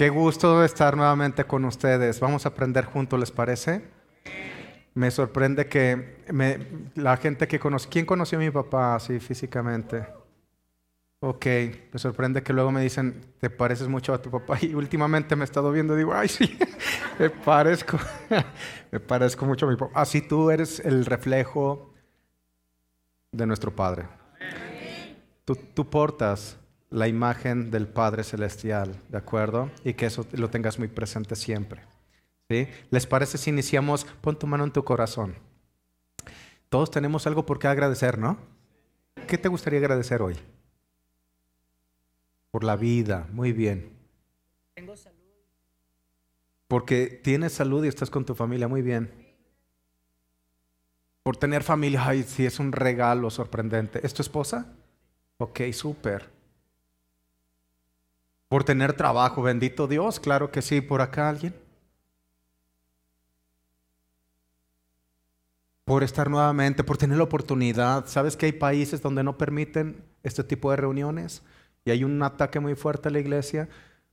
Qué gusto estar nuevamente con ustedes. Vamos a aprender juntos, ¿les parece? Me sorprende que la gente que conoce, ¿quién conoció a mi papá así físicamente? Ok, me sorprende que luego me dicen, te pareces mucho a tu papá y últimamente me he estado viendo y digo, ay sí, me parezco, me parezco mucho a mi papá. Así tú eres el reflejo de nuestro Padre. Tú, tú portas la imagen del Padre Celestial, ¿de acuerdo? Y que eso lo tengas muy presente siempre. ¿sí? ¿Les parece si iniciamos? Pon tu mano en tu corazón. Todos tenemos algo por qué agradecer, ¿no? ¿Qué te gustaría agradecer hoy? Por la vida, muy bien. Tengo salud. Porque tienes salud y estás con tu familia, muy bien. Por tener familia, ay, sí, es un regalo sorprendente. ¿Es tu esposa? Ok, súper. Por tener trabajo, bendito Dios, claro que sí, por acá alguien. Por estar nuevamente, por tener la oportunidad. ¿Sabes que hay países donde no permiten este tipo de reuniones? Y hay un ataque muy fuerte a la iglesia.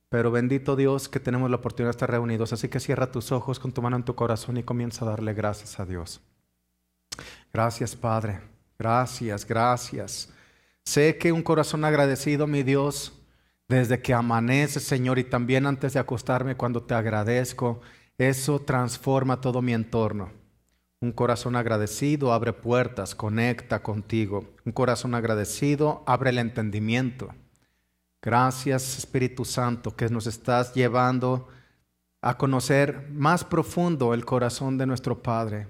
Pero bendito Dios que tenemos la oportunidad de estar reunidos. Así que cierra tus ojos con tu mano en tu corazón y comienza a darle gracias a Dios. Gracias Padre. Gracias, gracias. Sé que un corazón agradecido, mi Dios, desde que amanece, Señor, y también antes de acostarme cuando te agradezco, eso transforma todo mi entorno. Un corazón agradecido abre puertas, conecta contigo. Un corazón agradecido abre el entendimiento. Gracias Espíritu Santo que nos estás llevando a conocer más profundo el corazón de nuestro Padre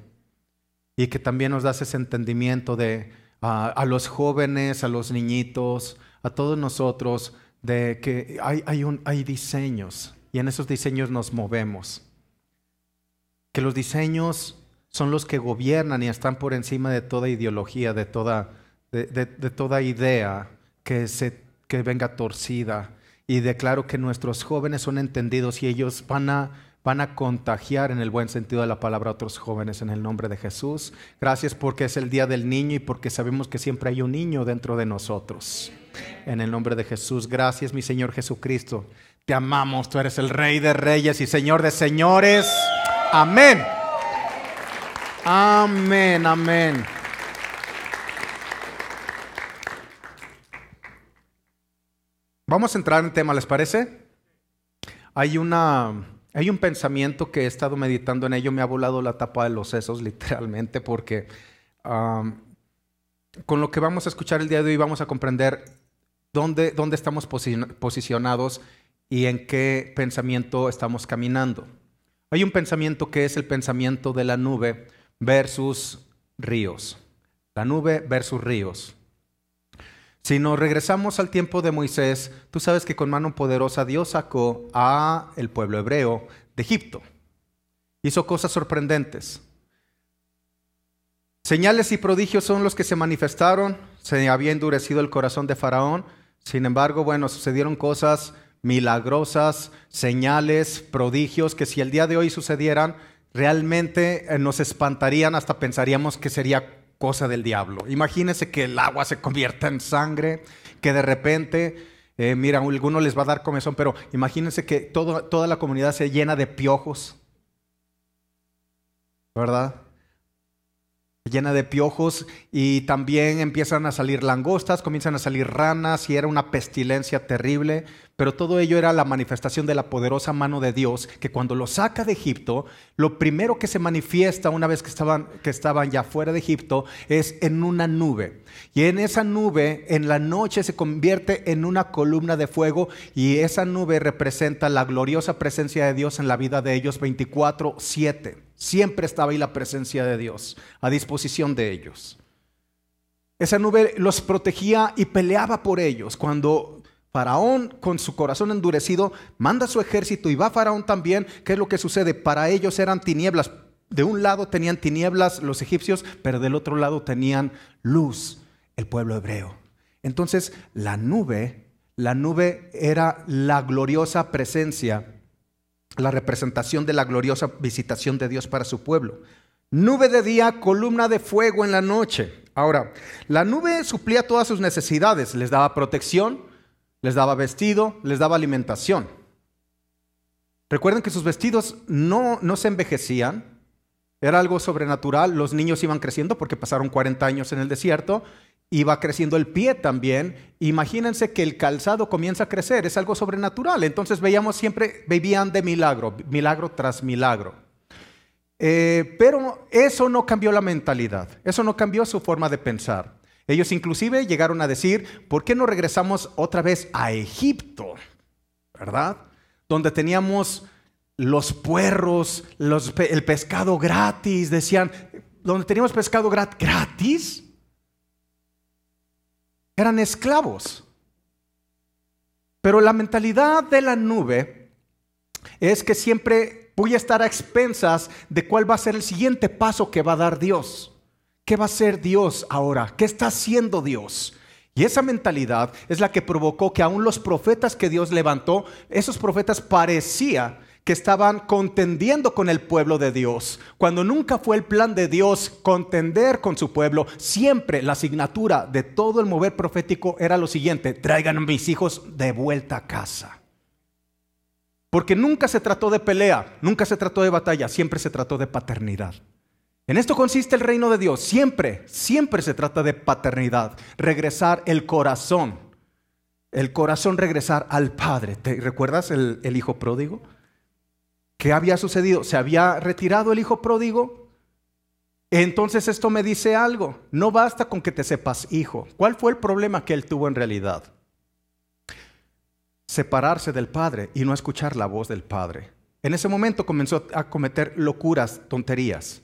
y que también nos das ese entendimiento de a los jóvenes, a los niñitos, a todos nosotros de que hay, hay, hay diseños y en esos diseños nos movemos. Que los diseños son los que gobiernan y están por encima de toda ideología, de toda, de, toda idea que, se, que venga torcida. Y declaro que nuestros jóvenes son entendidos y ellos van a, van a contagiar en el buen sentido de la palabra a otros jóvenes en el nombre de Jesús. Gracias porque es el día del niño y porque sabemos que siempre hay un niño dentro de nosotros. En el nombre de Jesús, gracias mi Señor Jesucristo. Te amamos, tú eres el Rey de Reyes y Señor de Señores. Amén. Amén, amén. Vamos a entrar en tema, ¿les parece? Hay, una, hay un pensamiento que he estado meditando en ello, me ha volado la tapa de los sesos, literalmente, porque con lo que vamos a escuchar el día de hoy vamos a comprender dónde, dónde estamos posicionados y en qué pensamiento estamos caminando. Hay un pensamiento que es el pensamiento de la nube versus ríos. La nube versus ríos. Si nos regresamos al tiempo de Moisés, tú sabes que con mano poderosa Dios sacó a el pueblo hebreo de Egipto. Hizo cosas sorprendentes. Señales y prodigios son los que se manifestaron. Se había endurecido el corazón de Faraón. Sin embargo, bueno, sucedieron cosas milagrosas, señales, prodigios, que si el día de hoy sucedieran, realmente eh, nos espantarían, hasta pensaríamos que sería cosa del diablo. Imagínense que el agua se convierta en sangre, que de repente, eh, mira, les va a dar comezón, pero imagínense que toda la comunidad se llena de piojos, ¿verdad? llena de piojos y también empiezan a salir langostas, comienzan a salir ranas y era una pestilencia terrible, pero todo ello era la manifestación de la poderosa mano de Dios que cuando lo saca de Egipto, lo primero que se manifiesta una vez que estaban, que estaban ya fuera de Egipto es en una nube. Y en esa nube, en la noche se convierte en una columna de fuego y esa nube representa la gloriosa presencia de Dios en la vida de ellos 24/7. Siempre estaba ahí la presencia de Dios a disposición de ellos. Esa nube los protegía y peleaba por ellos. Cuando Faraón, con su corazón endurecido, manda su ejército y va Faraón también, ¿qué es lo que sucede? Para ellos eran tinieblas. De un lado tenían tinieblas los egipcios, pero del otro lado tenían luz el pueblo hebreo. Entonces, la nube, la nube era la gloriosa presencia la representación de la gloriosa visitación de Dios para su pueblo. Nube de día, columna de fuego en la noche. Ahora, la nube suplía todas sus necesidades, les daba protección, les daba vestido, les daba alimentación. Recuerden que sus vestidos no, no se envejecían, era algo sobrenatural, los niños iban creciendo porque pasaron 40 años en el desierto, iba creciendo el pie también. Imagínense que el calzado comienza a crecer, es algo sobrenatural. Entonces veíamos siempre, vivían de milagro, milagro tras milagro. Eh, pero eso no cambió la mentalidad, eso no cambió su forma de pensar. Ellos inclusive llegaron a decir, ¿por qué no regresamos otra vez a Egipto? ¿Verdad? Donde teníamos los puerros, el pescado gratis, decían, donde teníamos pescado gratis, eran esclavos. Pero la mentalidad de la nube es que siempre voy a estar a expensas de cuál va a ser el siguiente paso que va a dar Dios. ¿Qué va a ser Dios ahora? ¿Qué está haciendo Dios? Y esa mentalidad es la que provocó que aún los profetas que Dios levantó, esos profetas parecía que estaban contendiendo con el pueblo de Dios, cuando nunca fue el plan de Dios contender con su pueblo, siempre la asignatura de todo el mover profético era lo siguiente, traigan a mis hijos de vuelta a casa. Porque nunca se trató de pelea, nunca se trató de batalla, siempre se trató de paternidad. En esto consiste el reino de Dios, siempre, siempre se trata de paternidad, regresar el corazón, el corazón regresar al Padre. ¿Te recuerdas el, el hijo pródigo? ¿Qué había sucedido? ¿Se había retirado el hijo pródigo? Entonces esto me dice algo. No basta con que te sepas hijo. ¿Cuál fue el problema que él tuvo en realidad? Separarse del padre y no escuchar la voz del padre. En ese momento comenzó a cometer locuras, tonterías.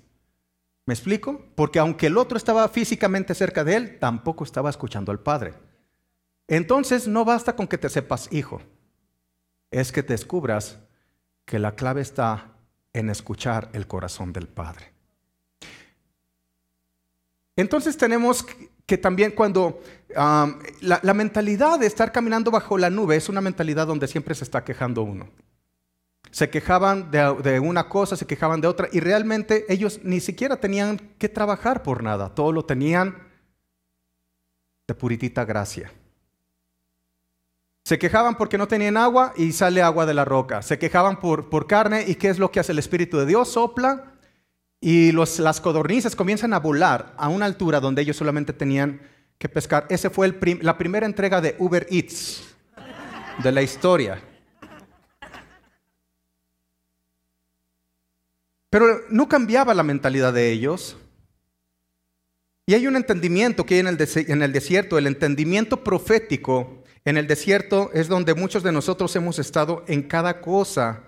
¿Me explico? Porque aunque el otro estaba físicamente cerca de él, tampoco estaba escuchando al padre. Entonces no basta con que te sepas hijo. Es que te descubras que la clave está en escuchar el corazón del Padre. Entonces tenemos que también cuando la, mentalidad de estar caminando bajo la nube es una mentalidad donde siempre se está quejando uno. Se quejaban de, una cosa, se quejaban de otra, y realmente ellos ni siquiera tenían que trabajar por nada, todo lo tenían de puritita gracia. Se quejaban porque no tenían agua y sale agua de la roca. Se quejaban por, por carne y ¿qué es lo que hace el Espíritu de Dios? Sopla y las codornices comienzan a volar a una altura donde ellos solamente tenían que pescar. Ese fue la primera entrega de Uber Eats de la historia. Pero no cambiaba la mentalidad de ellos. Y hay un entendimiento que hay en el, desierto, el entendimiento profético en el desierto es donde muchos de nosotros hemos estado en cada cosa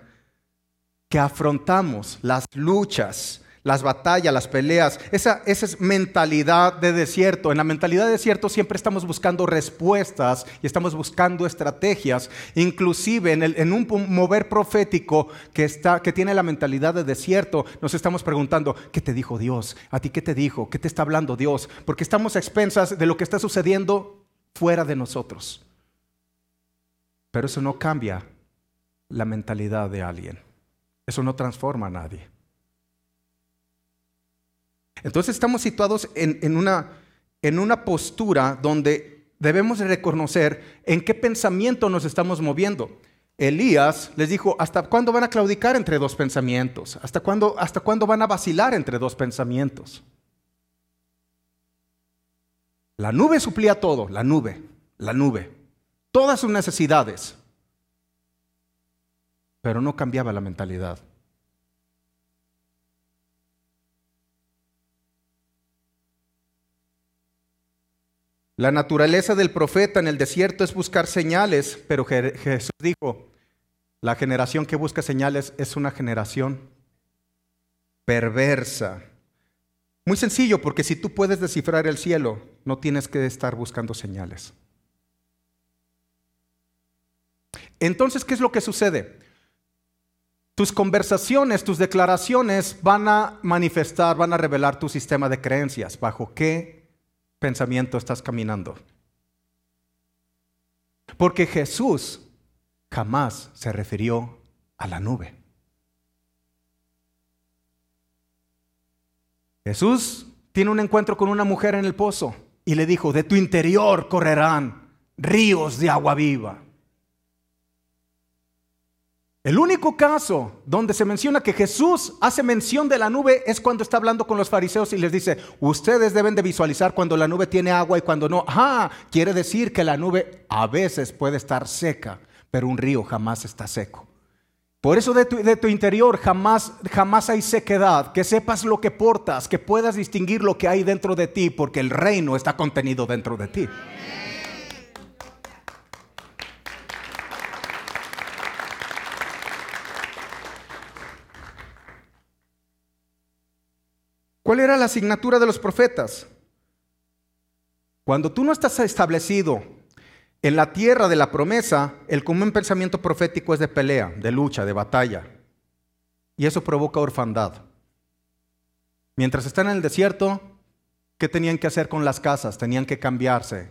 que afrontamos, las luchas, las batallas, las peleas. Esa, esa, es mentalidad de desierto. En la mentalidad de desierto siempre estamos buscando respuestas y estamos buscando estrategias. Inclusive en, el, en un mover profético que, está, que tiene la mentalidad de desierto, nos estamos preguntando, ¿qué te dijo Dios? ¿A ti qué te dijo? ¿Qué te está hablando Dios? Porque estamos a expensas de lo que está sucediendo fuera de nosotros. Pero eso no cambia la mentalidad de alguien. Eso no transforma a nadie. Entonces estamos situados en, una, postura donde debemos reconocer en qué pensamiento nos estamos moviendo. Elías les dijo, ¿hasta cuándo van a claudicar entre dos pensamientos? ¿Hasta cuándo, ¿Hasta cuándo van a vacilar entre dos pensamientos? La nube suplía todo, la nube, la nube todas sus necesidades, pero no cambiaba la mentalidad. La naturaleza del profeta en el desierto es buscar señales, pero Jesús dijo, la generación que busca señales es una generación perversa. Muy sencillo, porque si tú puedes descifrar el cielo, no tienes que estar buscando señales. Entonces, ¿qué es lo que sucede? Tus conversaciones, tus declaraciones van a manifestar, van a revelar tu sistema de creencias, bajo qué pensamiento estás caminando. Porque Jesús jamás se refirió a la nube. Jesús tiene un encuentro con una mujer en el pozo y le dijo, de tu interior correrán ríos de agua viva. El único caso donde se menciona que Jesús hace mención de la nube es cuando está hablando con los fariseos y les dice, ustedes deben de visualizar cuando la nube tiene agua y cuando no. Ah, quiere decir que la nube a veces puede estar seca, pero un río jamás está seco. Por eso de tu, interior jamás, jamás hay sequedad, que sepas lo que portas, que puedas distinguir lo que hay dentro de ti, porque el reino está contenido dentro de ti. ¿Cuál era la asignatura de los profetas? Cuando tú no estás establecido en la tierra de la promesa, el común pensamiento profético es de pelea, de lucha, de batalla. Y eso provoca orfandad. Mientras están en el desierto, ¿qué tenían que hacer con las casas? Tenían que cambiarse,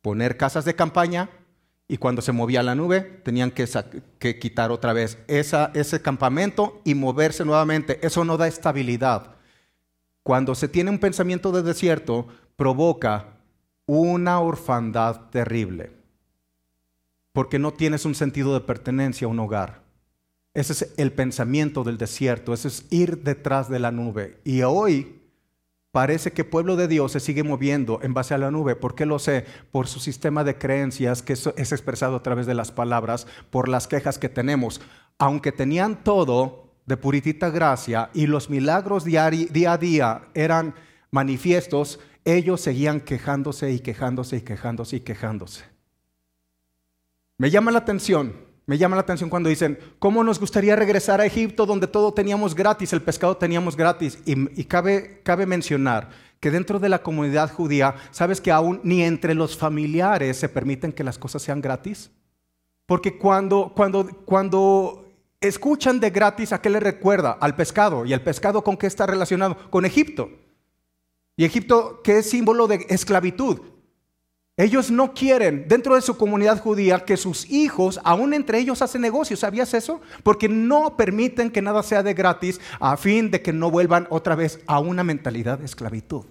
poner casas de campaña y cuando se movía la nube tenían que, que quitar otra vez ese campamento y moverse nuevamente. Eso no da estabilidad. Cuando se tiene un pensamiento de desierto, provoca una orfandad terrible, porque no tienes un sentido de pertenencia a un hogar. Ese es el pensamiento del desierto, ese es ir detrás de la nube. Y hoy parece que pueblo de Dios se sigue moviendo en base a la nube. ¿Por qué lo sé? Por su sistema de creencias que es expresado a través de las palabras, por las quejas que tenemos. Aunque tenían todo, de puritita gracia y los milagros día a día eran manifiestos, ellos seguían quejándose y quejándose y quejándose y quejándose. Me llama la atención, me llama la atención cuando dicen, ¿cómo nos gustaría regresar a Egipto donde todo teníamos gratis, el pescado teníamos gratis? Y, cabe, cabe mencionar que dentro de la comunidad judía, ¿sabes que aún ni entre los familiares se permiten que las cosas sean gratis? Porque cuando, cuando, cuando escuchan de gratis, ¿a qué le recuerda? Al pescado. ¿Y el pescado con qué está relacionado? Con Egipto. Y Egipto, que es símbolo de esclavitud. Ellos no quieren, dentro de su comunidad judía, que sus hijos, aún entre ellos, hacen negocios. ¿Sabías eso? Porque no permiten que nada sea de gratis a fin de que no vuelvan otra vez a una mentalidad de esclavitud.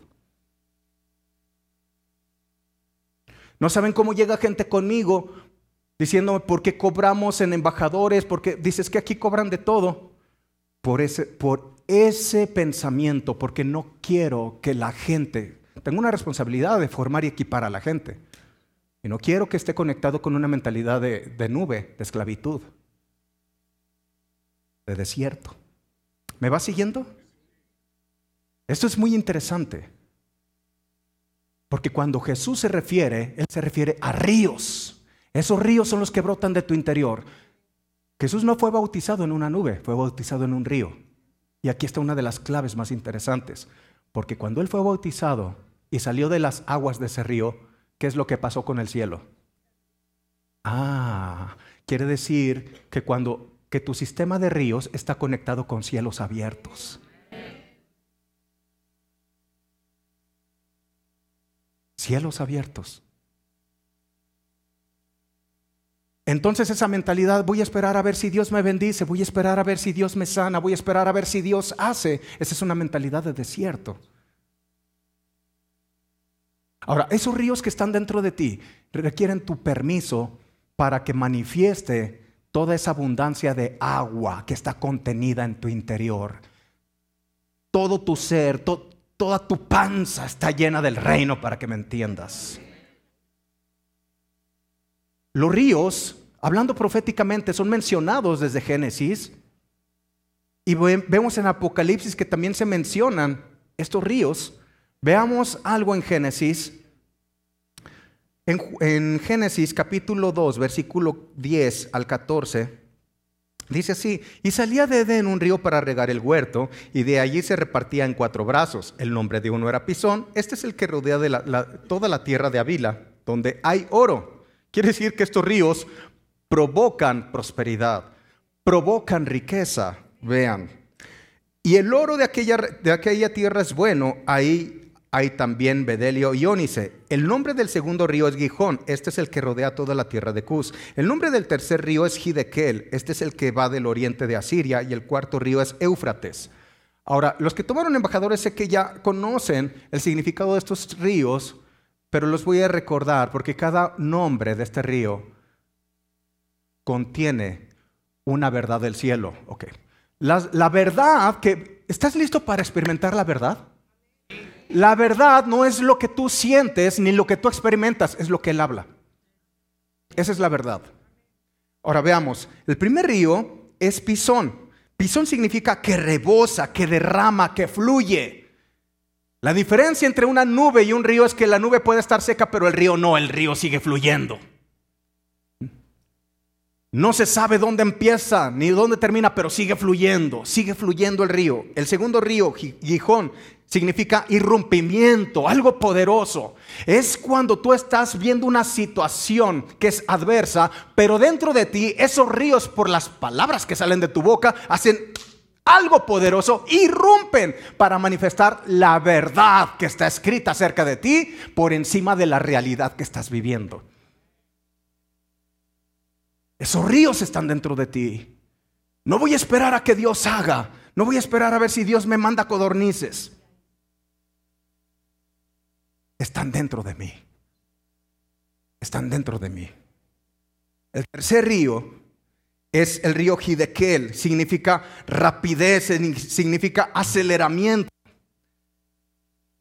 No saben cómo llega gente conmigo diciéndome por qué cobramos en embajadores, porque dices que aquí cobran de todo. Por ese, por ese pensamiento, porque no quiero que la gente, tengo una responsabilidad de formar y equipar a la gente. Y no quiero que esté conectado con una mentalidad de, nube, de esclavitud, de desierto. ¿Me va siguiendo? Esto es muy interesante. Porque cuando Jesús se refiere, Él se refiere a ríos. Esos ríos son los que brotan de tu interior. Jesús no fue bautizado en una nube, fue bautizado en un río. Y aquí está una de las claves más interesantes, porque cuando Él fue bautizado y salió de las aguas de ese río, ¿qué es lo que pasó con el cielo? Ah, quiere decir que cuando que tu sistema de ríos está conectado con cielos abiertos. Cielos abiertos. Entonces esa mentalidad, voy a esperar a ver si Dios me bendice, voy a esperar a ver si Dios me sana, voy a esperar a ver si Dios hace, esa es una mentalidad de desierto. Ahora, esos ríos que están dentro de ti requieren tu permiso para que manifieste toda esa abundancia de agua que está contenida en tu interior. Todo tu ser, toda tu panza está llena del reino para que me entiendas. Los ríos hablando proféticamente, son mencionados desde Génesis. Y vemos en Apocalipsis que también se mencionan estos ríos. Veamos algo en Génesis. En, Génesis capítulo 2, versículo 10 al 14, dice así, y salía de Edén un río para regar el huerto, y de allí se repartía en cuatro brazos. El nombre de uno era Pisón, este es el que rodea de toda la tierra de Avila, donde hay oro. Quiere decir que estos ríos provocan prosperidad, provocan riqueza, vean. Y el oro de aquella, de aquella tierra es bueno, ahí hay también bedelio y ónice. El nombre del segundo río es Gijón, este es el que rodea toda la tierra de Cus. El nombre del tercer río es Hidekel, este es el que va del oriente de Asiria, y el cuarto río es Éufrates. Ahora, los que tomaron embajadores sé que ya conocen el significado de estos ríos, pero los voy a recordar porque cada nombre de este río contiene una verdad del cielo. Ok. La, la verdad que... ¿Estás listo para experimentar la verdad? La verdad no es lo que tú sientes ni lo que tú experimentas, es lo que Él habla. Esa es la verdad. Ahora veamos, el primer río es pisón. Pisón significa que rebosa, que derrama, que fluye. La diferencia entre una nube y un río es que la nube puede estar seca, pero el río no, el río sigue fluyendo. No se sabe dónde empieza ni dónde termina, pero sigue fluyendo, sigue fluyendo el río. El segundo río, Gijón, significa irrumpimiento, algo poderoso. Es cuando tú estás viendo una situación que es adversa, pero dentro de ti esos ríos por las palabras que salen de tu boca hacen algo poderoso, irrumpen para manifestar la verdad que está escrita acerca de ti por encima de la realidad que estás viviendo. Esos ríos están dentro de ti. No voy a esperar a que Dios haga. No voy a esperar a ver si Dios me manda codornices. Están dentro de mí. Están dentro de mí. El tercer río es el río Hidekel. Significa rapidez, significa aceleramiento.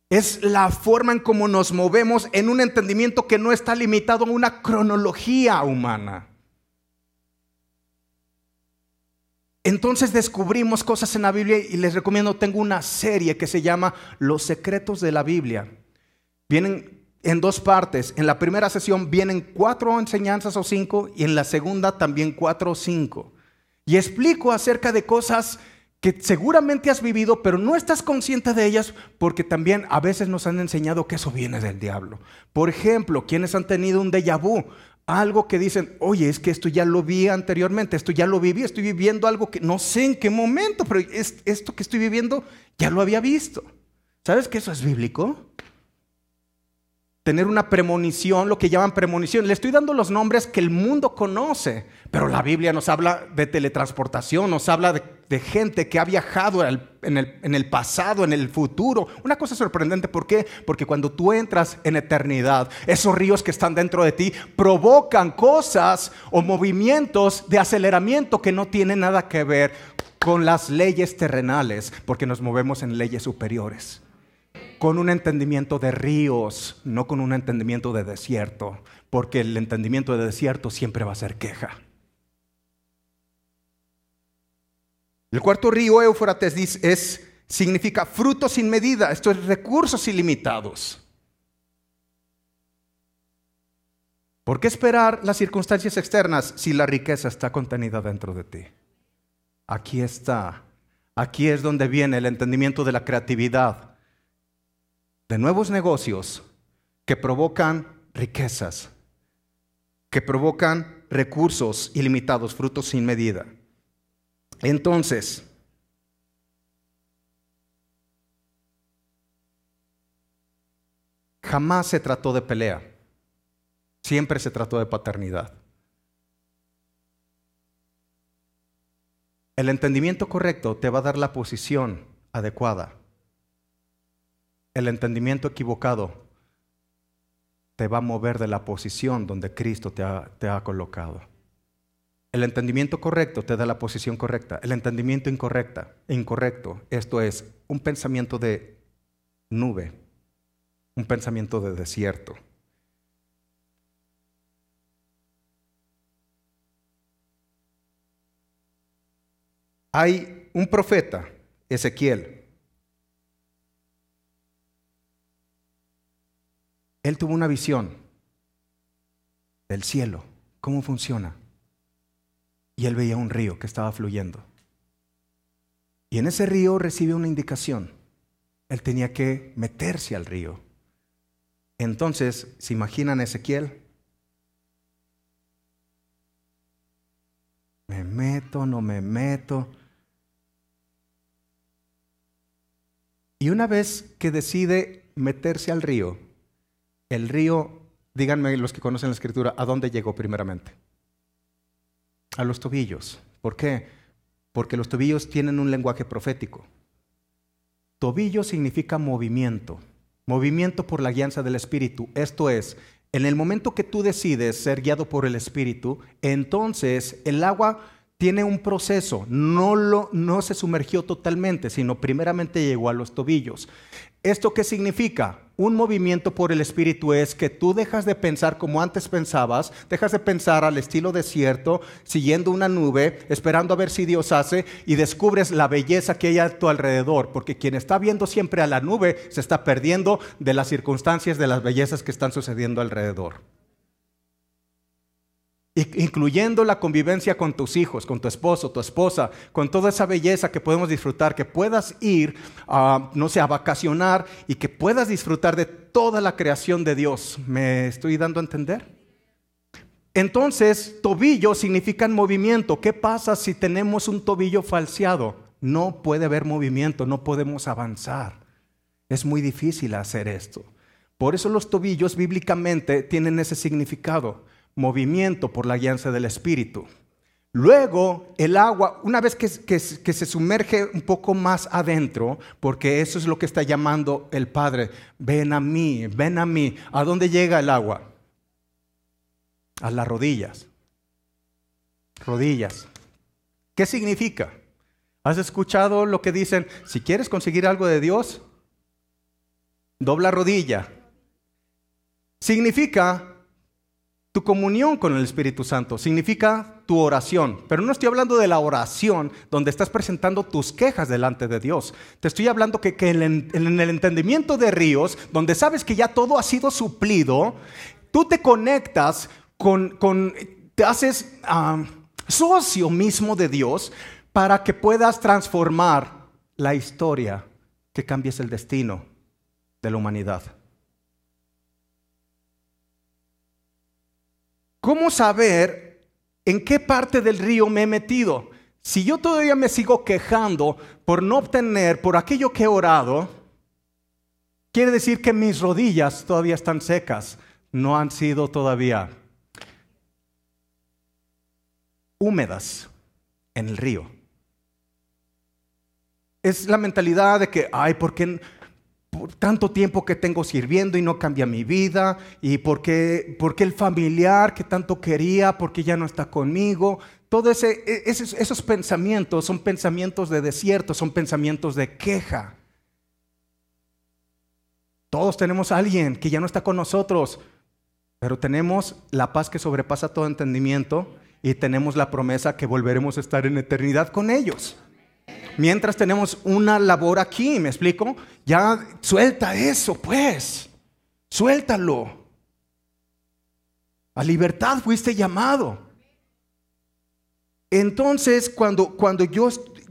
Es la forma en cómo nos movemos en un entendimiento que no está limitado a una cronología humana. Entonces descubrimos cosas en la Biblia y les recomiendo, tengo una serie que se llama Los secretos de la Biblia. Vienen en dos partes. En la primera sesión vienen cuatro enseñanzas o cinco y en la segunda también cuatro o cinco. Y explico acerca de cosas que seguramente has vivido, pero no estás consciente de ellas porque también a veces nos han enseñado que eso viene del diablo. Por ejemplo, quienes han tenido un déjà vu, algo que dicen, oye, es que esto ya lo vi anteriormente, esto ya lo viví, estoy viviendo algo que no sé en qué momento, pero esto que estoy viviendo ya lo había visto. ¿Sabes que eso es bíblico? Tener una premonición, lo que llaman premonición. Le estoy dando los nombres que el mundo conoce, pero la Biblia nos habla de teletransportación, nos habla de, gente que ha viajado en el, en el, pasado, en el futuro. Una cosa sorprendente, ¿por qué? Porque cuando tú entras en eternidad, esos ríos que están dentro de ti provocan cosas o movimientos de aceleramiento que no tienen nada que ver con las leyes terrenales, porque nos movemos en leyes superiores con un entendimiento de ríos, no con un entendimiento de desierto, porque el entendimiento de desierto siempre va a ser queja. El cuarto río, Éufrates, es, significa frutos sin medida, esto es recursos ilimitados. ¿Por qué esperar las circunstancias externas si la riqueza está contenida dentro de ti? Aquí está. Aquí es donde viene el entendimiento de la creatividad, de nuevos negocios que provocan riquezas, que provocan recursos ilimitados, frutos sin medida. Entonces, jamás se trató de pelea, siempre se trató de paternidad. El entendimiento correcto te va a dar la posición adecuada. El entendimiento equivocado te va a mover de la posición donde Cristo te ha, colocado. El entendimiento correcto te da la posición correcta. El entendimiento incorrecta, incorrecto, esto es un pensamiento de nube, un pensamiento de desierto. Hay un profeta, Ezequiel. Él tuvo una visión del cielo, cómo funciona y él veía un río que estaba fluyendo. Y en ese río recibe una indicación. Él tenía que meterse al río. Entonces, ¿se imaginan Ezequiel? Me meto, no me meto. Y una vez que decide meterse al río, el río, díganme los que conocen la escritura, ¿a dónde llegó primeramente? a los tobillos. ¿Por qué? Porque los tobillos tienen un lenguaje profético. Tobillo significa movimiento, movimiento por la guianza del Espíritu. Esto es, en el momento que tú decides ser guiado por el Espíritu, entonces el agua tiene un proceso, no, lo, no se sumergió totalmente, sino primeramente llegó a los tobillos. ¿Esto qué significa? Un movimiento por el Espíritu es que tú dejas de pensar como antes pensabas, dejas de pensar al estilo desierto, siguiendo una nube, esperando a ver si Dios hace y descubres la belleza que hay a tu alrededor, porque quien está viendo siempre a la nube se está perdiendo de las circunstancias, de las bellezas que están sucediendo alrededor incluyendo la convivencia con tus hijos, con tu esposo, tu esposa, con toda esa belleza que podemos disfrutar, que puedas ir, a, no sé, a vacacionar y que puedas disfrutar de toda la creación de Dios. ¿Me estoy dando a entender? Entonces, tobillo significa movimiento. ¿Qué pasa si tenemos un tobillo falseado? No puede haber movimiento, no podemos avanzar. Es muy difícil hacer esto. Por eso los tobillos bíblicamente tienen ese significado movimiento por la guianza del Espíritu. Luego, el agua, una vez que, se sumerge un poco más adentro, porque eso es lo que está llamando el Padre, ven a mí, ven a mí. ¿A dónde llega el agua? A las rodillas. Rodillas. ¿Qué significa? ¿Has escuchado lo que dicen? Si quieres conseguir algo de Dios, dobla rodilla. Significa tu comunión con el Espíritu Santo significa tu oración, pero no estoy hablando de la oración donde estás presentando tus quejas delante de Dios. Te estoy hablando que, en, el entendimiento de ríos, donde sabes que ya todo ha sido suplido, tú te conectas con, te haces ah, socio mismo de Dios para que puedas transformar la historia, que cambies el destino de la humanidad. ¿Cómo saber en qué parte del río me he metido? Si yo todavía me sigo quejando por no obtener, por aquello que he orado, quiere decir que mis rodillas todavía están secas, no han sido todavía húmedas en el río. Es la mentalidad de que, ay, ¿por qué? Por tanto tiempo que tengo sirviendo y no cambia mi vida, y por qué, el familiar que tanto quería, porque ya no está conmigo. Todos e, esos, esos pensamientos son pensamientos de desierto, son pensamientos de queja. Todos tenemos a alguien que ya no está con nosotros, pero tenemos la paz que sobrepasa todo entendimiento y tenemos la promesa que volveremos a estar en eternidad con ellos. Mientras tenemos una labor aquí, ¿me explico? Ya suelta eso, pues. Suéltalo. A libertad fuiste llamado. Entonces, cuando, cuando yo,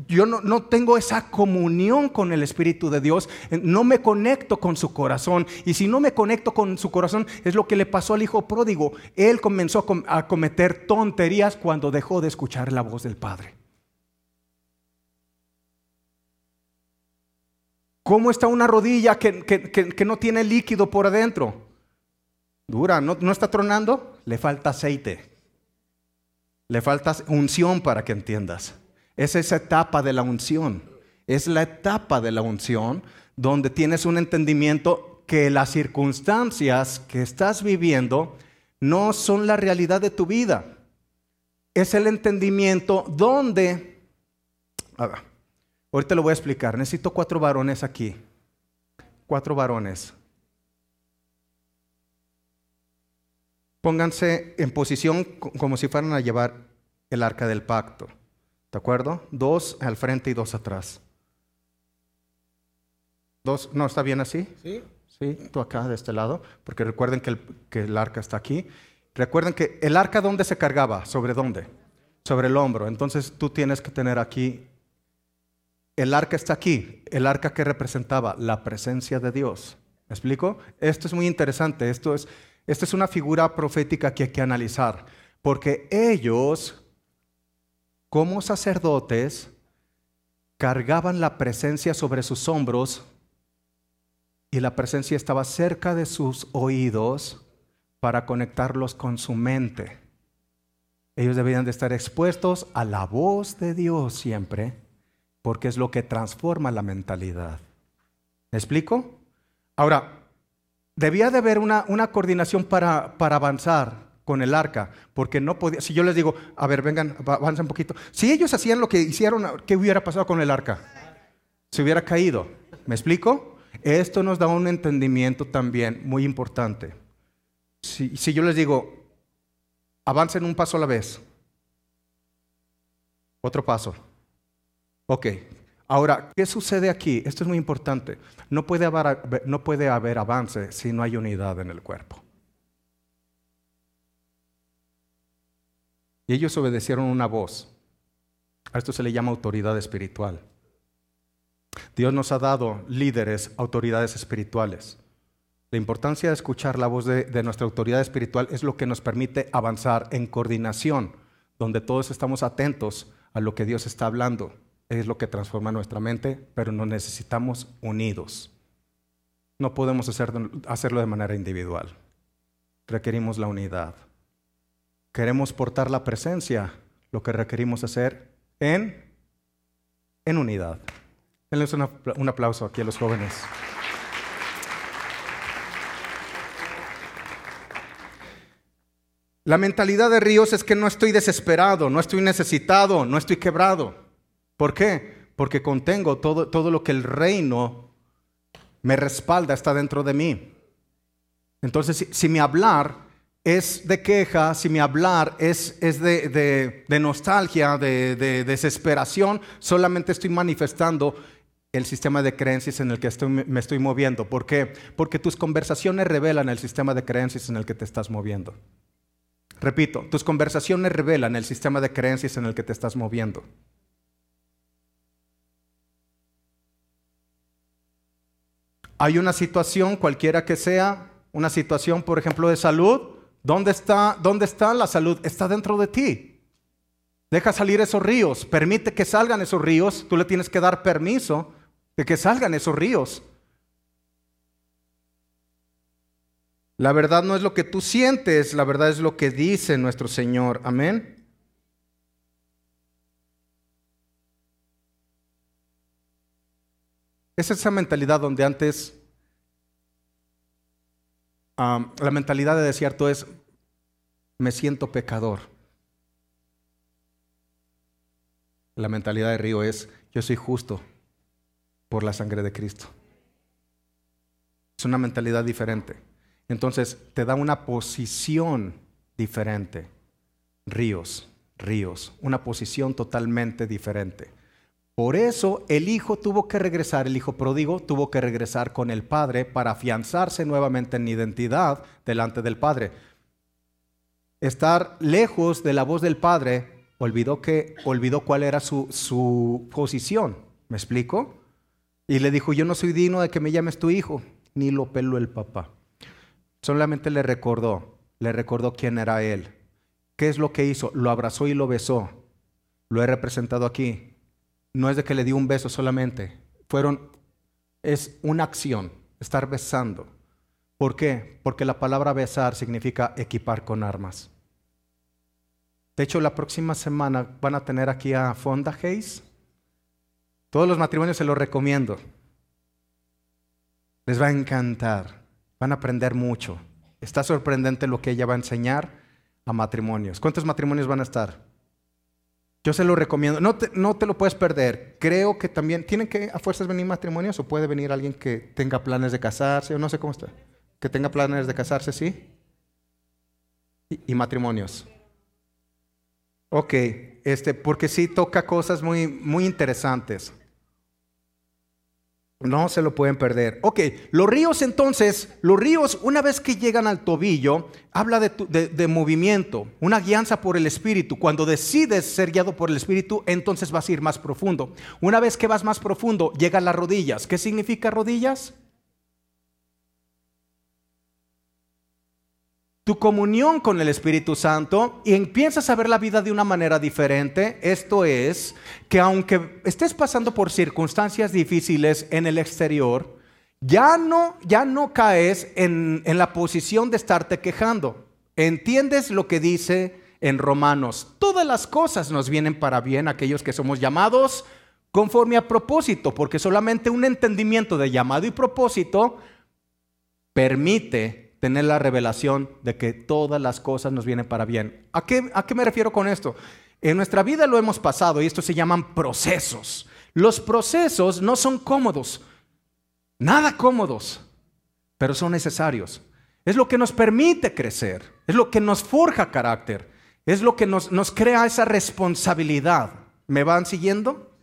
yo no, no, tengo esa comunión con el Espíritu de Dios, no me conecto con su corazón. Y si no me conecto con su corazón, es lo que le pasó al hijo pródigo. Él comenzó a cometer tonterías cuando dejó de escuchar la voz del Padre. ¿Cómo está una rodilla que, no tiene líquido por adentro? Dura, ¿no, ¿no está tronando? Le falta aceite. Le falta unción para que entiendas. Es esa etapa de la unción. Es la etapa de la unción donde tienes un entendimiento que las circunstancias que estás viviendo no son la realidad de tu vida. Es el entendimiento donde... Ahorita lo voy a explicar. Necesito cuatro varones aquí. Cuatro varones. Pónganse en posición como si fueran a llevar el arca del pacto. ¿De acuerdo? Dos al frente y dos atrás. Dos, ¿no está bien así? Sí. Sí, tú acá de este lado, porque recuerden que el, que el arca está aquí. Recuerden que el arca dónde se cargaba, sobre dónde? Sobre el hombro. Entonces tú tienes que tener aquí el arca está aquí, el arca que representaba la presencia de Dios. ¿Me explico? Esto es muy interesante, esto es, esta es una figura profética que hay que analizar, porque ellos, como sacerdotes, cargaban la presencia sobre sus hombros y la presencia estaba cerca de sus oídos para conectarlos con su mente. Ellos debían de estar expuestos a la voz de Dios siempre porque es lo que transforma la mentalidad. ¿Me explico? Ahora, debía de haber una, una coordinación para, para avanzar. con el arca, porque no podía, si yo les digo, a ver, vengan, avanza un poquito, si ellos hacían lo que hicieron, ¿qué hubiera pasado con el arca? Se hubiera caído. ¿Me explico? Esto nos da un entendimiento también muy importante. Si, si yo les digo, avancen un paso a la vez, otro paso. Ok, ahora, ¿qué sucede aquí? Esto es muy importante. No puede haber, no puede haber avance si no hay unidad en el cuerpo. Y ellos obedecieron una voz. A esto se le llama autoridad espiritual. Dios nos ha dado líderes, autoridades espirituales. La importancia de escuchar la voz de, nuestra autoridad espiritual es lo que nos permite avanzar en coordinación, donde todos estamos atentos a lo que Dios está hablando. Es lo que transforma nuestra mente, pero nos necesitamos unidos. No podemos hacerlo de manera individual. Requerimos la unidad. Queremos portar la presencia, lo que requerimos hacer en, en unidad. Denles un aplauso aquí a los jóvenes. La mentalidad de Ríos es que no estoy desesperado, no estoy necesitado, no estoy quebrado. ¿Por qué? Porque contengo todo, todo lo que el reino me respalda, está dentro de mí. Entonces, si, si mi hablar es de queja, si mi hablar es, es de, de, nostalgia, de, de, desesperación, solamente estoy manifestando el sistema de creencias en el que me estoy moviendo. ¿Por qué? Porque tus conversaciones revelan el sistema de creencias en el que te estás moviendo. Repito, tus conversaciones revelan el sistema de creencias en el que te estás moviendo. Hay una situación, cualquiera que sea, una situación, por ejemplo, de salud. ¿Dónde está, ¿Dónde está la salud? Está dentro de ti. Deja salir esos ríos, permite que salgan esos ríos, tú le tienes que dar permiso de que salgan esos ríos. La verdad no es lo que tú sientes, la verdad es lo que dice nuestro Señor. Amén. Es esa mentalidad donde antes, la mentalidad de desierto es, me siento pecador. La mentalidad de río es, yo soy justo, por la sangre de Cristo. Es una mentalidad diferente. Entonces te da una posición diferente. Ríos, ríos, una posición totalmente diferente. Por eso el hijo tuvo que regresar, el hijo pródigo tuvo que regresar con el padre para afianzarse nuevamente en identidad delante del padre. Estar lejos de la voz del padre olvidó que olvidó cuál era su, su posición. ¿Me explico? Y le dijo, yo no soy digno de que me llames tu hijo, ni lo peló el papá. Solamente le recordó, le recordó quién era él. ¿Qué es lo que hizo? Lo abrazó y lo besó. Lo he representado aquí. No es de que le dio un beso solamente. Fueron, es una acción, estar besando. ¿Por qué? Porque la palabra besar significa equipar con armas. De hecho, la próxima semana van a tener aquí a Fonda Hayes todos los matrimonios se los recomiendo. Les va a encantar. Van a aprender mucho. Está sorprendente lo que ella va a enseñar a matrimonios. ¿Cuántos matrimonios van a estar? Yo se lo recomiendo. No te, no te lo puedes perder. Creo que también tienen que a fuerzas venir matrimonios o puede venir alguien que tenga planes de casarse o no sé cómo está. Que tenga planes de casarse, ¿sí? Y, matrimonios. Ok, este, porque sí toca cosas muy, muy interesantes. No se lo pueden perder. Ok, los ríos entonces, los ríos una vez que llegan al tobillo, habla de, movimiento, una guianza por el Espíritu. Cuando decides ser guiado por el Espíritu, entonces vas a ir más profundo. Una vez que vas más profundo, llegan las rodillas. ¿Qué significa rodillas? Tu comunión con el Espíritu Santo y empiezas a ver la vida de una manera diferente. Esto es que aunque estés pasando por circunstancias difíciles en el exterior, ya no, ya no caes en, en la posición de estarte quejando. Entiendes lo que dice en Romanos. Todas las cosas nos vienen para bien aquellos que somos llamados conforme a propósito, porque solamente un entendimiento de llamado y propósito permite tener la revelación de que todas las cosas nos vienen para bien. ¿A qué, ¿A qué me refiero con esto? En nuestra vida lo hemos pasado y esto se llaman procesos. Los procesos no son cómodos, nada cómodos, pero son necesarios. Es lo que nos permite crecer, es lo que nos forja carácter, es lo que nos crea esa responsabilidad. ¿Me van siguiendo?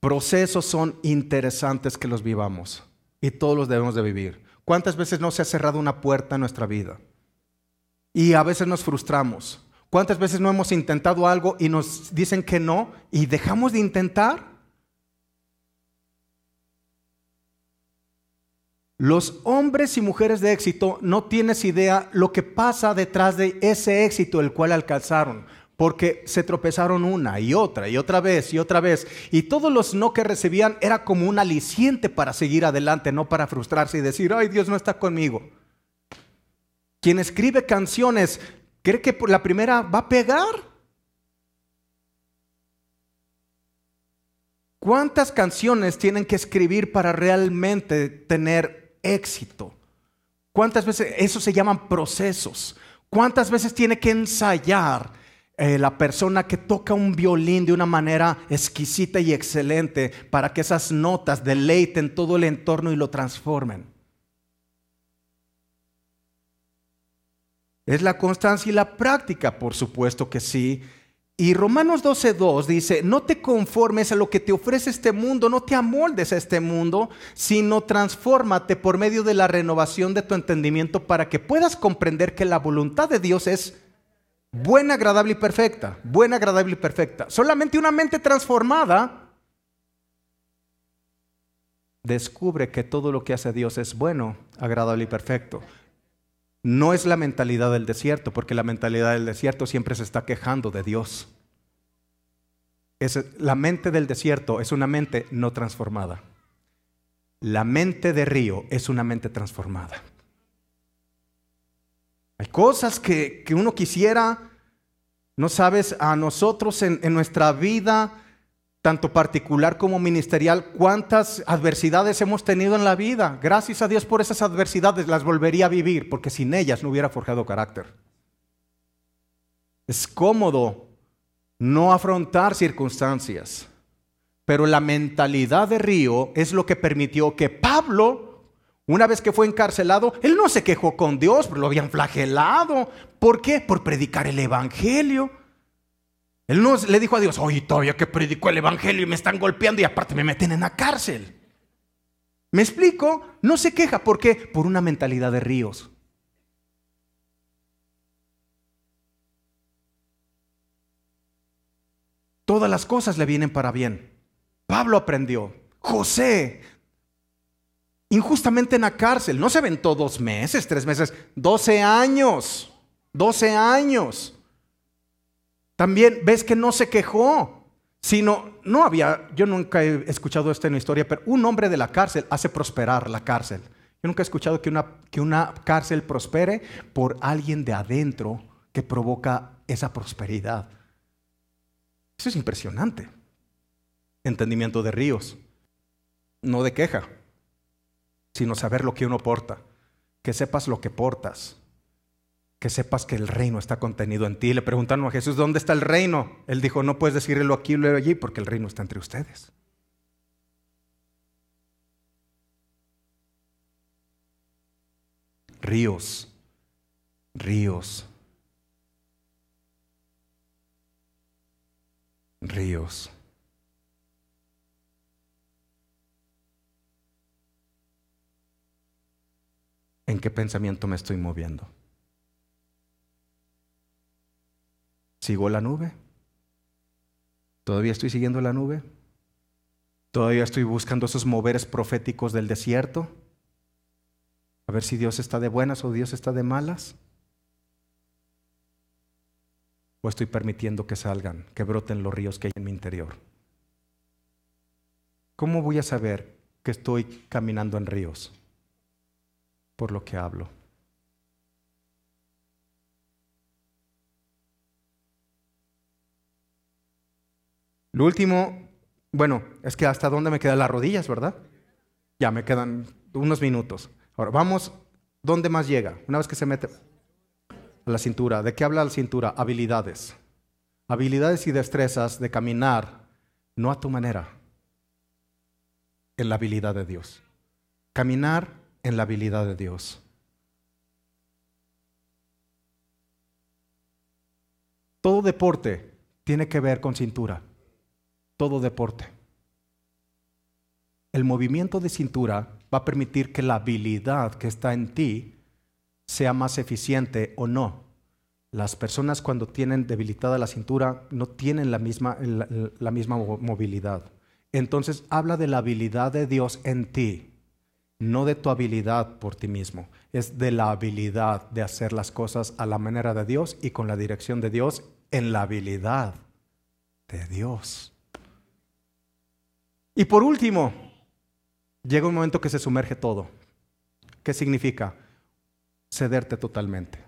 Procesos son interesantes que los vivamos y todos los debemos de vivir. ¿Cuántas veces no se ha cerrado una puerta en nuestra vida? Y a veces nos frustramos. ¿Cuántas veces no hemos intentado algo y nos dicen que no y dejamos de intentar? Los hombres y mujeres de éxito no tienes idea lo que pasa detrás de ese éxito el cual alcanzaron, porque se tropezaron una y otra y otra vez y otra vez, y todos los no que recibían era como un aliciente para seguir adelante, no para frustrarse y decir, ay, Dios no está conmigo. Quien escribe canciones, ¿cree que la primera va a pegar? ¿Cuántas canciones tienen que escribir para realmente tener éxito? ¿Cuántas veces eso se llaman procesos? ¿Cuántas veces tiene que ensayar eh, la persona que toca un violín de una manera exquisita y excelente para que esas notas deleiten todo el entorno y lo transformen? Es la constancia y la práctica, por supuesto que sí. Y Romanos 12.2 dice, no te conformes a lo que te ofrece este mundo, no te amoldes a este mundo, sino transfórmate por medio de la renovación de tu entendimiento para que puedas comprender que la voluntad de Dios es buena, agradable y perfecta. Buena, agradable y perfecta. Solamente una mente transformada descubre que todo lo que hace Dios es bueno, agradable y perfecto no es la mentalidad del desierto, porque la mentalidad del desierto siempre se está quejando de Dios. Es, la mente del desierto es una mente no transformada. La mente de río es una mente transformada. Hay cosas que, uno quisiera, no sabes, a nosotros en, en nuestra vida tanto particular como ministerial, cuántas adversidades hemos tenido en la vida. Gracias a Dios por esas adversidades las volvería a vivir, porque sin ellas no hubiera forjado carácter. Es cómodo no afrontar circunstancias, pero la mentalidad de Río es lo que permitió que Pablo, una vez que fue encarcelado, él no se quejó con Dios, lo habían flagelado. ¿Por qué? Por predicar el Evangelio. Él no le dijo a Dios, oye, todavía que predicó el Evangelio y me están golpeando y aparte me meten en la cárcel. ¿Me explico? No se queja. ¿Por qué? Por una mentalidad de ríos. Todas las cosas le vienen para bien. Pablo aprendió. José, injustamente en la cárcel, no se aventó dos meses, tres meses, doce años. Doce años. También ves que no se quejó, sino, no había, yo nunca he escuchado esto en la historia, pero un hombre de la cárcel hace prosperar la cárcel. Yo nunca he escuchado que una, que una cárcel prospere por alguien de adentro que provoca esa prosperidad. Eso es impresionante. Entendimiento de ríos, no de queja, sino saber lo que uno porta, que sepas lo que portas que sepas que el reino está contenido en ti. Le preguntaron a Jesús, ¿dónde está el reino? Él dijo, no puedes decirlo aquí o allí porque el reino está entre ustedes. Ríos, ríos, ríos. ¿En qué pensamiento me estoy moviendo? ¿Sigo la nube? ¿Todavía estoy siguiendo la nube? ¿Todavía estoy buscando esos moveres proféticos del desierto? A ver si Dios está de buenas o Dios está de malas. ¿O estoy permitiendo que salgan, que broten los ríos que hay en mi interior? ¿Cómo voy a saber que estoy caminando en ríos? Por lo que hablo. Lo último, bueno, es que hasta dónde me quedan las rodillas, ¿verdad? Ya me quedan unos minutos. Ahora, vamos, ¿dónde más llega? Una vez que se mete a la cintura. ¿De qué habla la cintura? Habilidades. Habilidades y destrezas de caminar, no a tu manera, en la habilidad de Dios. Caminar en la habilidad de Dios. Todo deporte tiene que ver con cintura. Todo deporte. El movimiento de cintura va a permitir que la habilidad que está en ti sea más eficiente o no. Las personas cuando tienen debilitada la cintura no tienen la misma, la, la misma movilidad. Entonces habla de la habilidad de Dios en ti, no de tu habilidad por ti mismo. Es de la habilidad de hacer las cosas a la manera de Dios y con la dirección de Dios en la habilidad de Dios. Y por último, llega un momento que se sumerge todo. ¿Qué significa? Cederte totalmente.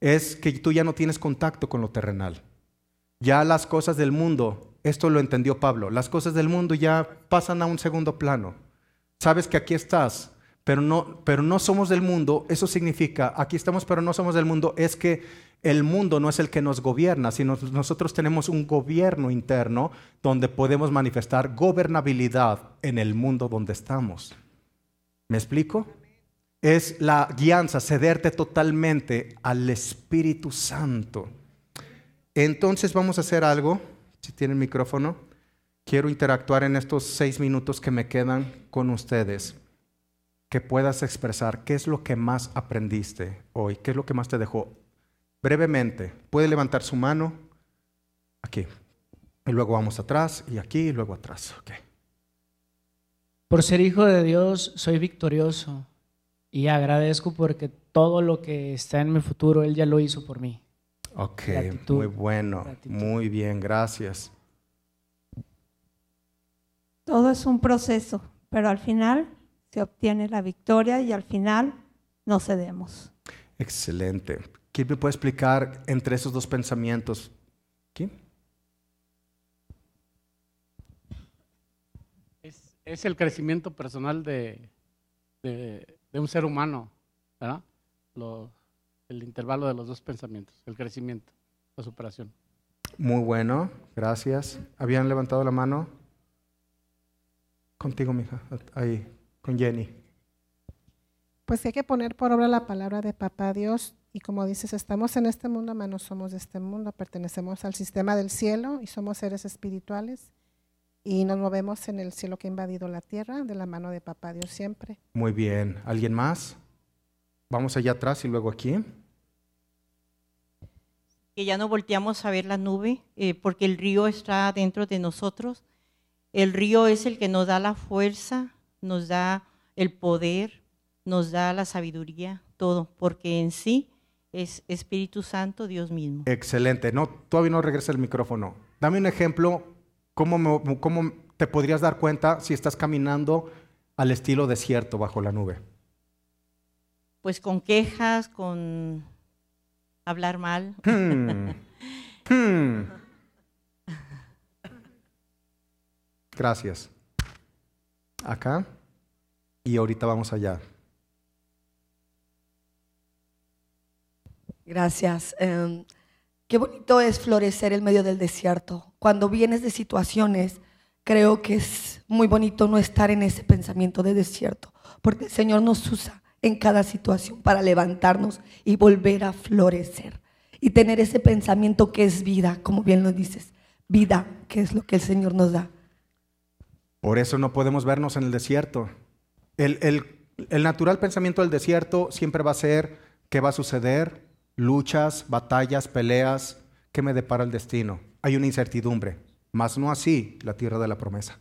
Es que tú ya no tienes contacto con lo terrenal. Ya las cosas del mundo, esto lo entendió Pablo, las cosas del mundo ya pasan a un segundo plano. Sabes que aquí estás, pero no, pero no somos del mundo. Eso significa, aquí estamos, pero no somos del mundo. Es que el mundo no es el que nos gobierna, sino nosotros tenemos un gobierno interno donde podemos manifestar gobernabilidad en el mundo donde estamos. ¿Me explico? Es la guianza, cederte totalmente al Espíritu Santo. Entonces vamos a hacer algo, si tienen micrófono. Quiero interactuar en estos seis minutos que me quedan con ustedes. Que puedas expresar qué es lo que más aprendiste hoy, qué es lo que más te dejó brevemente, puede levantar su mano aquí. Y luego vamos atrás y aquí y luego atrás. Okay. Por ser hijo de Dios soy victorioso y agradezco porque todo lo que está en mi futuro Él ya lo hizo por mí. Ok, muy bueno, muy bien, gracias. Todo es un proceso, pero al final se obtiene la victoria y al final no cedemos. Excelente. ¿Quién me puede explicar entre esos dos pensamientos? ¿Quién? Es, el crecimiento personal de, un ser humano, ¿verdad? el intervalo de los dos pensamientos, el crecimiento, la superación. Muy bueno, gracias. ¿Habían levantado la mano? Contigo, mija, ahí, con Jenny. Pues hay que poner por obra la palabra de Papá Dios y como dices, estamos en este mundo, pero no somos de este mundo, pertenecemos al sistema del cielo y somos seres espirituales y nos movemos en el cielo que ha invadido la tierra de la mano de Papá Dios siempre. Muy bien. ¿Alguien más? Vamos allá atrás y luego aquí. Que ya no volteamos a ver la nube eh, porque el río está dentro de nosotros. El río es el que nos da la fuerza, nos da el poder, nos da la sabiduría, todo, porque en sí es Espíritu Santo, Dios mismo. Excelente. No, todavía no regresa el micrófono. Dame un ejemplo, ¿cómo, ¿cómo te podrías dar cuenta si estás caminando al estilo desierto bajo la nube? Pues con quejas, con hablar mal. Hmm. Hmm. Gracias. Acá. Y ahorita vamos allá. Gracias. Em, qué bonito es florecer en medio del desierto. Cuando vienes de situaciones, creo que es muy bonito no estar en ese pensamiento de desierto, porque el Señor nos usa en cada situación para levantarnos y volver a florecer y tener ese pensamiento que es vida, como bien lo dices, vida, que es lo que el Señor nos da. Por eso no podemos vernos en el desierto. El, el natural pensamiento del desierto siempre va a ser qué va a suceder, luchas, batallas, peleas, ¿qué me depara el destino? Hay una incertidumbre, mas no así la tierra de la promesa.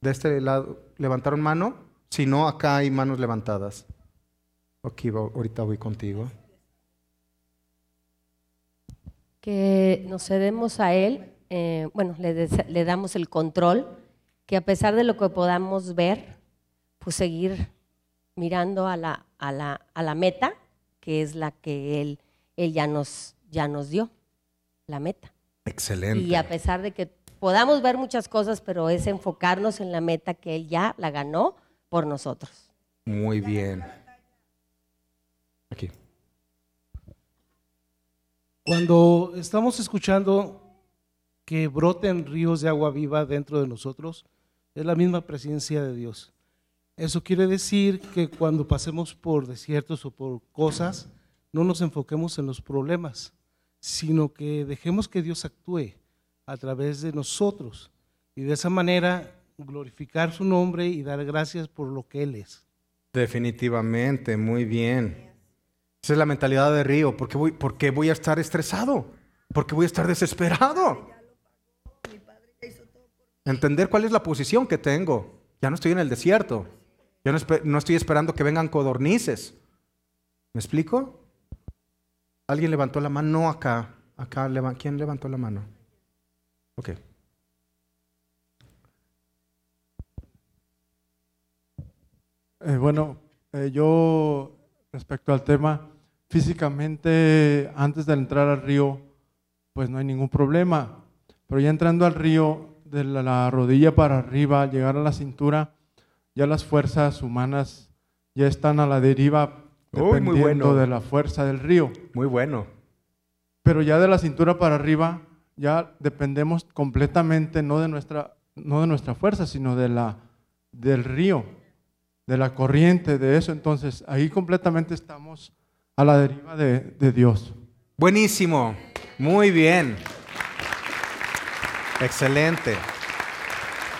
De este lado, ¿levantaron mano? Si no, acá hay manos levantadas. Aquí, ahorita voy contigo. Que nos cedemos a Él, eh, bueno, le, le damos el control, que a pesar de lo que podamos ver, pues seguir mirando a la, a la, a la meta que es la que Él, él ya, nos, ya nos dio, la meta. Excelente. Y a pesar de que podamos ver muchas cosas, pero es enfocarnos en la meta que Él ya la ganó por nosotros. Muy bien. Aquí. Cuando estamos escuchando que broten ríos de agua viva dentro de nosotros, es la misma presencia de Dios. Eso quiere decir que cuando pasemos por desiertos o por cosas, no nos enfoquemos en los problemas, sino que dejemos que Dios actúe a través de nosotros y de esa manera glorificar su nombre y dar gracias por lo que Él es. Definitivamente, muy bien. Esa es la mentalidad de Río. ¿Por qué voy, por qué voy a estar estresado? ¿Por qué voy a estar desesperado? Entender cuál es la posición que tengo. Ya no estoy en el desierto. Ya no, no estoy esperando que vengan codornices. ¿Me explico? ¿Alguien levantó la mano? No acá. Acá, ¿quién levantó la mano? Ok. Eh, bueno, eh, yo respecto al tema, físicamente antes de entrar al río, pues no hay ningún problema. Pero ya entrando al río, de la, la rodilla para arriba, llegar a la cintura, ya las fuerzas humanas ya están a la deriva Uy, muy dependiendo bueno. de la fuerza del río. Muy bueno. Pero ya de la cintura para arriba, ya dependemos completamente no de nuestra, no de nuestra fuerza, sino de la, del río, de la corriente, de eso. Entonces, ahí completamente estamos a la deriva de, de Dios. Buenísimo. Muy bien. Excelente.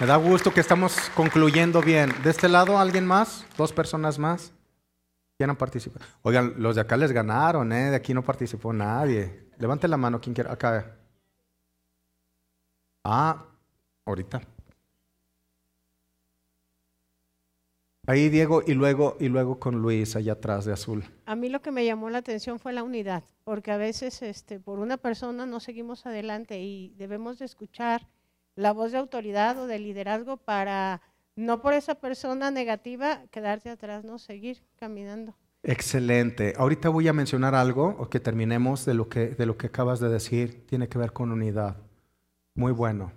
Me da gusto que estamos concluyendo bien. ¿De este lado alguien más? ¿Dos personas más? ¿Quién participado? Oigan, los de acá les ganaron, ¿eh? De aquí no participó nadie. Levante la mano quien quiera. Acá. Ah, ahorita. Ahí Diego y luego y luego con Luis allá atrás de azul. A mí lo que me llamó la atención fue la unidad, porque a veces este, por una persona no seguimos adelante y debemos de escuchar la voz de autoridad o de liderazgo para no por esa persona negativa quedarte atrás, no seguir caminando. Excelente. Ahorita voy a mencionar algo o que terminemos de lo que, de lo que acabas de decir. Tiene que ver con unidad. Muy bueno.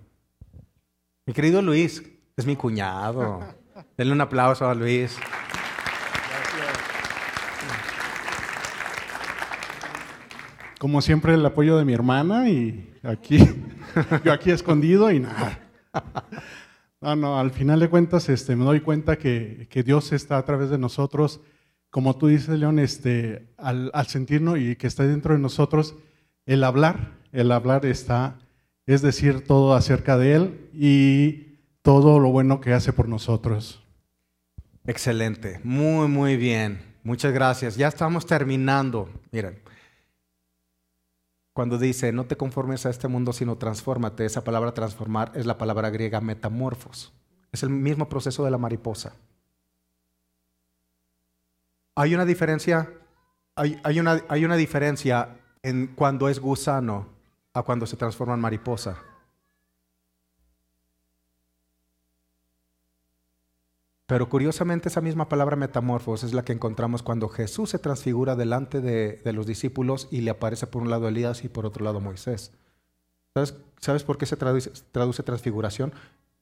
Mi querido Luis, es mi cuñado. Denle un aplauso a Luis. Como siempre, el apoyo de mi hermana y aquí, yo aquí escondido y nada. No, no, al final de cuentas este, me doy cuenta que, que Dios está a través de nosotros. Como tú dices, León, este, al, al sentirnos y que está dentro de nosotros, el hablar, el hablar está, es decir todo acerca de Él y todo lo bueno que hace por nosotros. Excelente. Muy, muy bien. Muchas gracias. Ya estamos terminando. Miren. Cuando dice, no te conformes a este mundo, sino transfórmate, esa palabra transformar es la palabra griega metamorfos. Es el mismo proceso de la mariposa. Hay una diferencia, hay, hay una, hay una diferencia en cuando es gusano a cuando se transforma en mariposa. Pero curiosamente esa misma palabra metamorfos es la que encontramos cuando Jesús se transfigura delante de, de los discípulos y le aparece por un lado Elías y por otro lado Moisés. ¿Sabes, ¿Sabes por qué se traduce, transfiguración?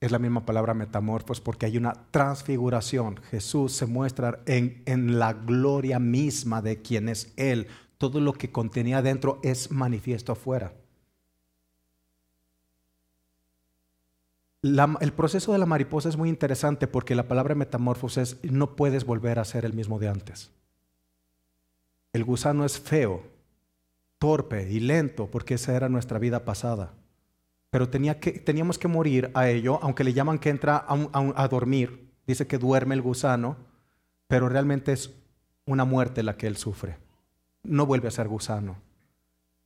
Es la misma palabra metamorfos porque hay una transfiguración. Jesús se muestra en, en la gloria misma de quien es Él. Todo lo que contenía dentro es manifiesto afuera. El proceso de la mariposa es muy interesante porque la palabra metamorfosis no puedes volver a ser el mismo de antes. El gusano es feo, torpe y lento porque esa era nuestra vida pasada. Pero tenía que, teníamos que morir a ello, aunque le llaman que entra a dormir, dice que duerme el gusano, pero realmente es una muerte la que él sufre. No vuelve a ser gusano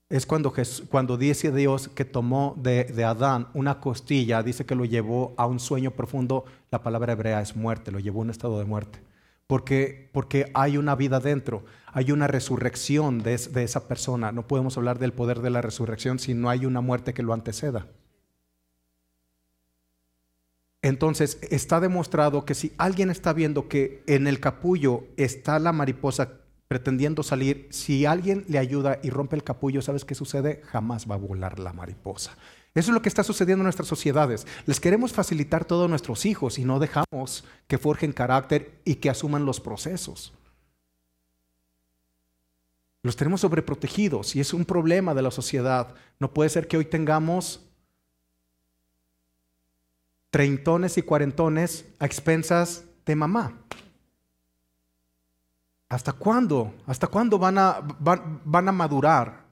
es cuando, cuando dice Dios que tomó de, de Adán una costilla, dice que lo llevó a un sueño profundo, la palabra hebrea es muerte, lo llevó a un estado de muerte. Porque, porque hay una vida dentro, hay una resurrección de, de esa persona. No podemos hablar del poder de la resurrección si no hay una muerte que lo anteceda. Entonces, está demostrado que si alguien está viendo que en el capullo está la mariposa pretendiendo salir, si alguien le ayuda y rompe el capullo, ¿sabes qué sucede? Jamás va a volar la mariposa. Eso es lo que está sucediendo en nuestras sociedades. Les queremos facilitar todo a nuestros hijos y no dejamos que forjen carácter y que asuman los procesos. Los tenemos sobreprotegidos y es un problema de la sociedad. No puede ser que hoy tengamos treintones y cuarentones a expensas de mamá. ¿Hasta cuándo? ¿Hasta cuándo van a, van, a madurar?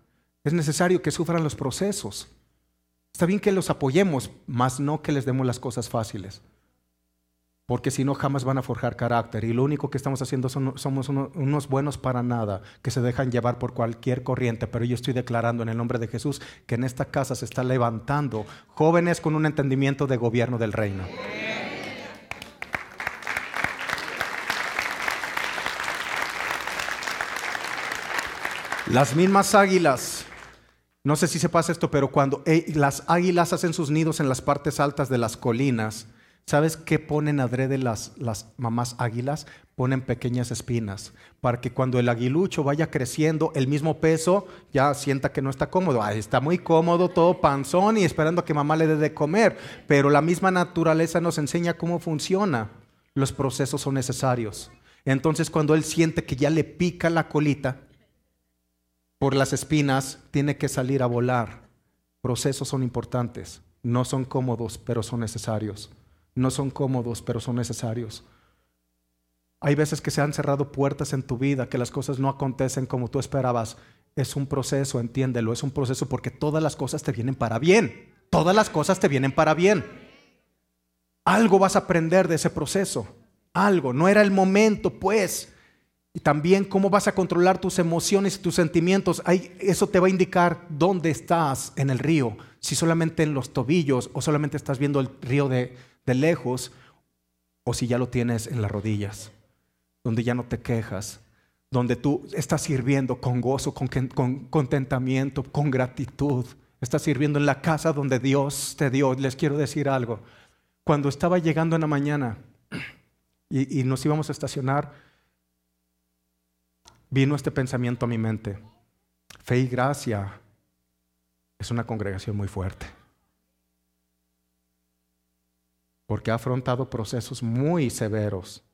Es necesario que sufran los procesos. Está bien que los apoyemos, mas no que les demos las cosas fáciles. Porque si no, jamás van a forjar carácter. Y lo único que estamos haciendo son, somos unos buenos para nada, que se dejan llevar por cualquier corriente. Pero yo estoy declarando en el nombre de Jesús que en esta casa se está levantando jóvenes con un entendimiento de gobierno del reino. Las mismas águilas no sé si se pasa esto, pero cuando eh, las águilas hacen sus nidos en las partes altas de las colinas, ¿sabes qué ponen adrede las, las mamás águilas? Ponen pequeñas espinas para que cuando el aguilucho vaya creciendo, el mismo peso ya sienta que no está cómodo. está muy cómodo, todo panzón y esperando a que mamá le dé de comer. Pero la misma naturaleza nos enseña cómo funciona. Los procesos son necesarios. Entonces cuando él siente que ya le pica la colita, por las espinas, tiene que salir a volar. Procesos son importantes. No son cómodos, pero son necesarios. No son cómodos, pero son necesarios. Hay veces que se han cerrado puertas en tu vida, que las cosas no acontecen como tú esperabas. Es un proceso, entiéndelo, es un proceso porque todas las cosas te vienen para bien. Todas las cosas te vienen para bien. Algo vas a aprender de ese proceso. Algo. No era el momento, pues. Y también cómo vas a controlar tus emociones y tus sentimientos. eso te va a indicar dónde estás en el río. Si solamente en los tobillos o solamente estás viendo el río de, lejos o si ya lo tienes en las rodillas, donde ya no te quejas, donde tú estás sirviendo con gozo, con, contentamiento, con gratitud. Estás sirviendo en la casa donde Dios te dio. Les quiero decir algo. Cuando estaba llegando en la mañana y nos íbamos a estacionar, vino este pensamiento a mi mente. Fe y gracia es una congregación muy fuerte. Porque ha afrontado procesos muy severos,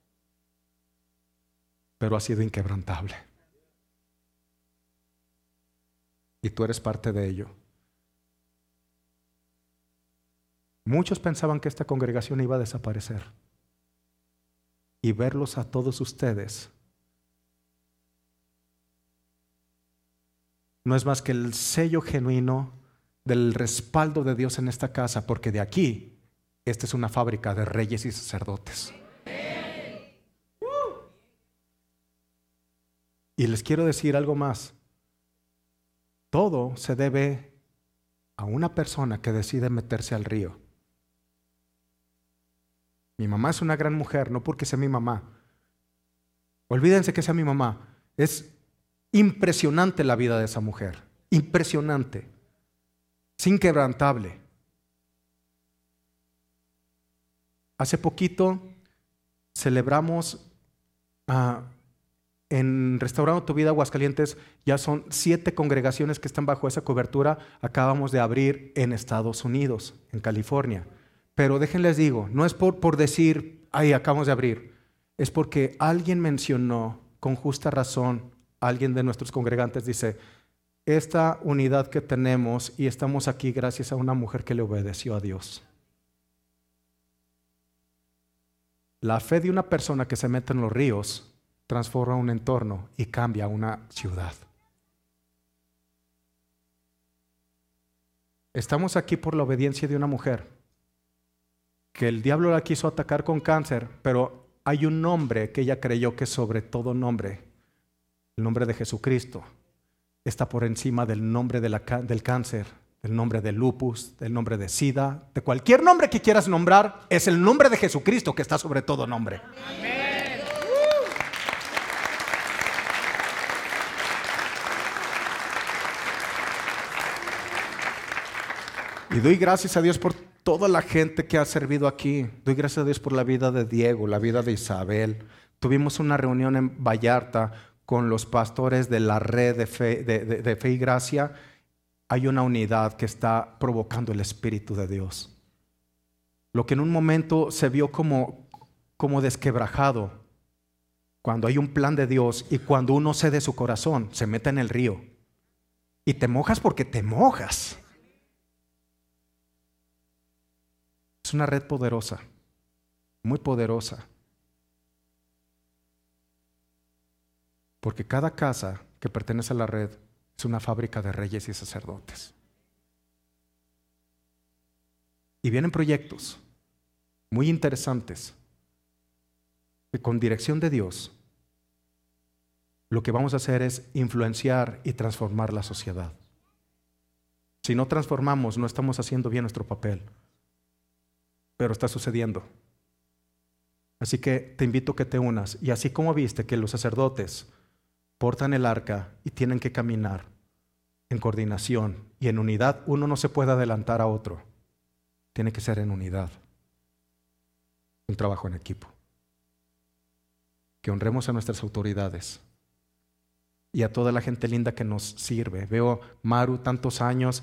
pero ha sido inquebrantable. Y tú eres parte de ello. Muchos pensaban que esta congregación iba a desaparecer. Y verlos a todos ustedes no es más que el sello genuino del respaldo de Dios en esta casa, porque de aquí, esta es una fábrica de reyes y sacerdotes. Y les quiero decir algo más. Todo se debe a una persona que decide meterse al río. Mi mamá es una gran mujer, no porque sea mi mamá. Olvídense que sea mi mamá. Es Impresionante la vida de esa mujer, impresionante, sin quebrantable. Hace poquito celebramos ah, en Restaurando tu Vida Aguascalientes, ya son siete congregaciones que están bajo esa cobertura. Acabamos de abrir en Estados Unidos, en California. Pero déjenles digo, no es por, por decir, ay, acabamos de abrir, es porque alguien mencionó con justa razón alguien de nuestros congregantes dice, esta unidad que tenemos y estamos aquí gracias a una mujer que le obedeció a Dios. La fe de una persona que se mete en los ríos transforma un entorno y cambia una ciudad. Estamos aquí por la obediencia de una mujer que el diablo la quiso atacar con cáncer, pero hay un nombre que ella creyó que sobre todo nombre el nombre de Jesucristo está por encima del nombre del cáncer, del nombre del lupus, del nombre de SIDA, de cualquier nombre que quieras nombrar, es el nombre de Jesucristo que está sobre todo nombre. Y doy gracias a Dios por toda la gente que ha servido aquí. Doy gracias a Dios por la vida de Diego, la vida de Isabel. Tuvimos una reunión en Vallarta con los pastores de la red de fe, y gracia hay una unidad que está provocando el Espíritu de Dios. Lo que en un momento se vio como, como desquebrajado, cuando hay un plan de Dios y cuando uno cede su corazón, se mete en el río. Y te mojas porque te mojas. Es una red poderosa, muy poderosa. Porque cada casa que pertenece a la red es una fábrica de reyes y sacerdotes. Y vienen proyectos muy interesantes que con dirección de Dios lo que vamos a hacer es influenciar y transformar la sociedad. Si no transformamos, no estamos haciendo bien nuestro papel, pero está sucediendo. Así que te invito a que te unas. Y así como viste que los sacerdotes portan el arca y tienen que caminar en coordinación y en unidad, uno no se puede adelantar a otro. Tiene que ser en unidad. Un trabajo en equipo. Que honremos a nuestras autoridades y a toda la gente linda que nos sirve. Veo Maru tantos años.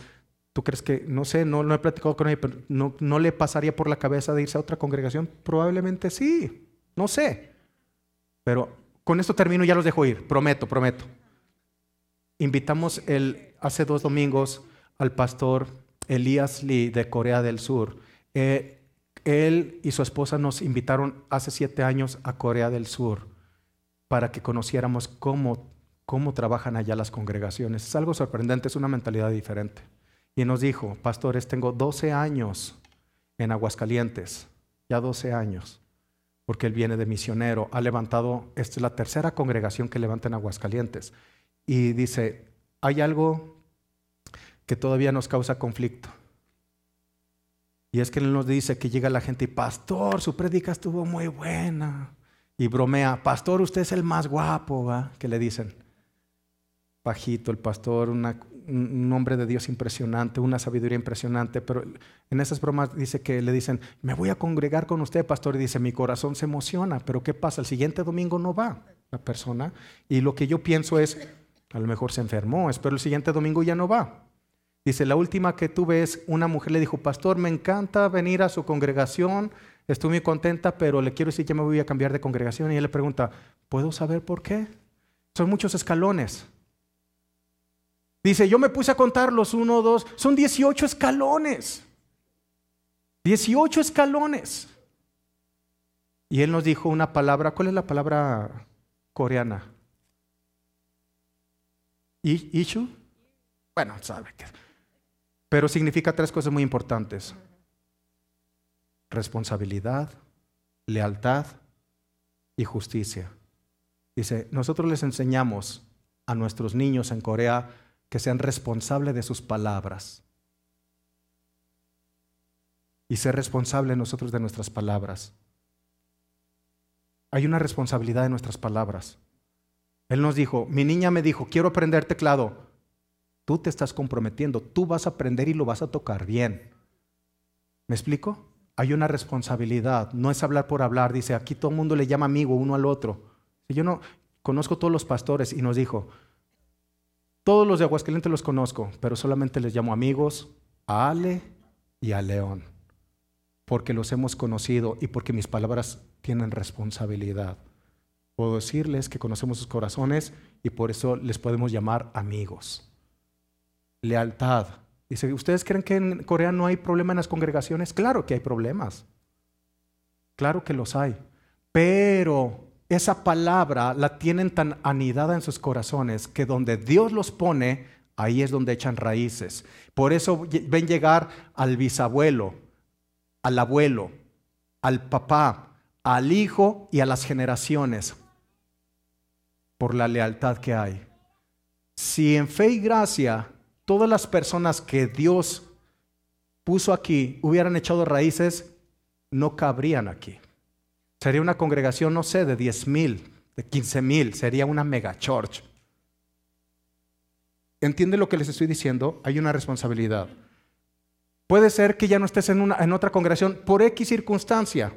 ¿Tú crees que, no sé, no, no he platicado con ella, pero no, no le pasaría por la cabeza de irse a otra congregación? Probablemente sí, no sé. Pero con esto termino y ya los dejo ir, prometo, prometo. Invitamos el, hace dos domingos al pastor Elías Lee de Corea del Sur. Eh, él y su esposa nos invitaron hace siete años a Corea del Sur para que conociéramos cómo cómo trabajan allá las congregaciones. Es algo sorprendente, es una mentalidad diferente. Y nos dijo, pastores, tengo 12 años en Aguascalientes, ya 12 años, porque él viene de misionero, ha levantado, esta es la tercera congregación que levanta en Aguascalientes. Y dice, hay algo que todavía nos causa conflicto. Y es que él nos dice que llega la gente y, pastor, su prédica estuvo muy buena. Y bromea, pastor, usted es el más guapo, ¿va? Que le dicen bajito, el pastor, un hombre de Dios impresionante, una sabiduría impresionante, pero en esas bromas dice que le dicen, me voy a congregar con usted, pastor, y dice, mi corazón se emociona, pero ¿qué pasa? El siguiente domingo no va la persona, y lo que yo pienso es, a lo mejor se enfermó, espero el siguiente domingo ya no va. Dice, la última que tuve es, una mujer le dijo, pastor, me encanta venir a su congregación, estoy muy contenta, pero le quiero decir que me voy a cambiar de congregación, y él le pregunta, ¿puedo saber por qué? Son muchos escalones. Dice, yo me puse a contarlos, uno, dos, son 18 escalones. 18 escalones. Y él nos dijo una palabra, ¿cuál es la palabra coreana? ¿Ishu? Bueno, sabe que. Pero significa tres cosas muy importantes: responsabilidad, lealtad y justicia. Dice, nosotros les enseñamos a nuestros niños en Corea que sean responsables de sus palabras. Y ser responsable nosotros de nuestras palabras. Hay una responsabilidad de nuestras palabras. Él nos dijo, mi niña me dijo, quiero aprender teclado. Tú te estás comprometiendo, tú vas a aprender y lo vas a tocar bien. ¿Me explico? Hay una responsabilidad, no es hablar por hablar. Dice, aquí todo el mundo le llama amigo uno al otro. Yo no conozco todos los pastores y nos dijo, todos los de Aguascalientes los conozco, pero solamente les llamo amigos a Ale y a León, porque los hemos conocido y porque mis palabras tienen responsabilidad. Puedo decirles que conocemos sus corazones y por eso les podemos llamar amigos. Lealtad. Dice, ¿ustedes creen que en Corea no hay problema en las congregaciones? Claro que hay problemas. Claro que los hay. Pero esa palabra la tienen tan anidada en sus corazones que donde Dios los pone, ahí es donde echan raíces. Por eso ven llegar al bisabuelo, al abuelo, al papá, al hijo y a las generaciones por la lealtad que hay. Si en fe y gracia todas las personas que Dios puso aquí hubieran echado raíces, no cabrían aquí. Sería una congregación, no sé, de 10 mil, de 15 mil, sería una mega church. ¿Entiende lo que les estoy diciendo? Hay una responsabilidad. Puede ser que ya no estés en, una, en otra congregación por X circunstancia,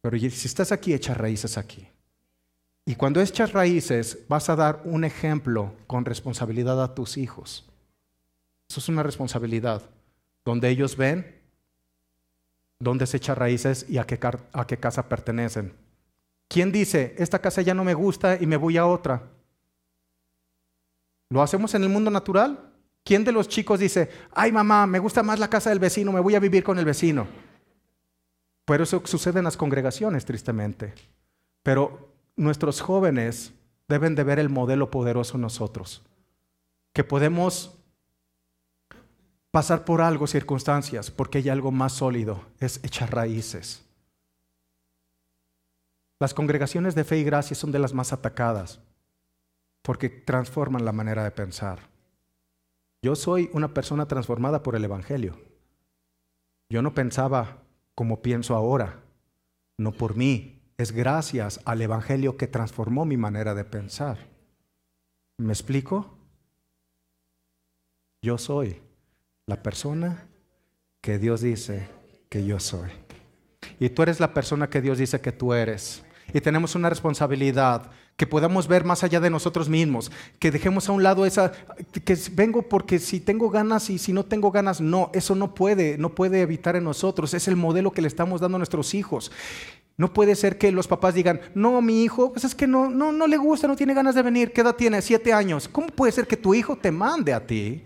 pero si estás aquí, echas raíces aquí. Y cuando echas raíces, vas a dar un ejemplo con responsabilidad a tus hijos. Eso es una responsabilidad, donde ellos ven dónde se echa raíces y a qué, a qué casa pertenecen. ¿Quién dice, esta casa ya no me gusta y me voy a otra? ¿Lo hacemos en el mundo natural? ¿Quién de los chicos dice, ay mamá, me gusta más la casa del vecino, me voy a vivir con el vecino? Pero eso sucede en las congregaciones, tristemente. Pero nuestros jóvenes deben de ver el modelo poderoso en nosotros, que podemos pasar por algo, circunstancias, porque hay algo más sólido, es echar raíces. Las congregaciones de fe y gracia son de las más atacadas, porque transforman la manera de pensar. Yo soy una persona transformada por el Evangelio. Yo no pensaba como pienso ahora, no por mí, es gracias al Evangelio que transformó mi manera de pensar. ¿Me explico? Yo soy la persona que Dios dice que yo soy. Y tú eres la persona que Dios dice que tú eres. Y tenemos una responsabilidad que podamos ver más allá de nosotros mismos, que dejemos a un lado esa, que vengo porque si tengo ganas y si no tengo ganas, no, eso no puede, no puede evitar en nosotros, es el modelo que le estamos dando a nuestros hijos. No puede ser que los papás digan, no, mi hijo, pues es que no, no, no le gusta, no tiene ganas de venir, ¿qué edad tiene? Siete años. ¿Cómo puede ser que tu hijo te mande a ti?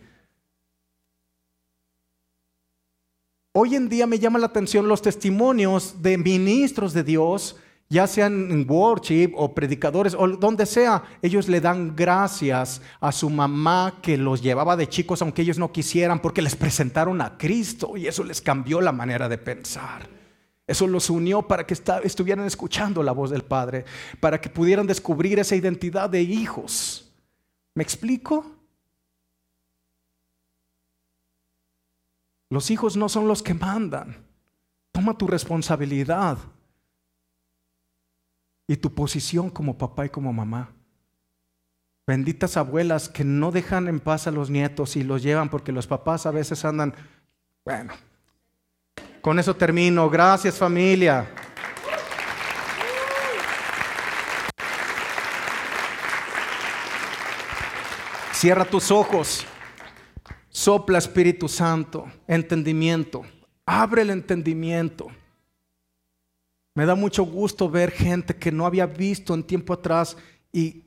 Hoy en día me llama la atención los testimonios de ministros de Dios ya sean en worship o predicadores o donde sea, ellos le dan gracias a su mamá que los llevaba de chicos aunque ellos no quisieran porque les presentaron a Cristo y eso les cambió la manera de pensar. Eso los unió para que estuvieran escuchando la voz del Padre, para que pudieran descubrir esa identidad de hijos. ¿Me explico? Los hijos no son los que mandan. Toma tu responsabilidad y tu posición como papá y como mamá. Benditas abuelas que no dejan en paz a los nietos y los llevan porque los papás a veces andan, bueno, con eso termino. Gracias familia. Cierra tus ojos. Sopla Espíritu Santo, entendimiento. Abre el entendimiento. Me da mucho gusto ver gente que no había visto en tiempo atrás y,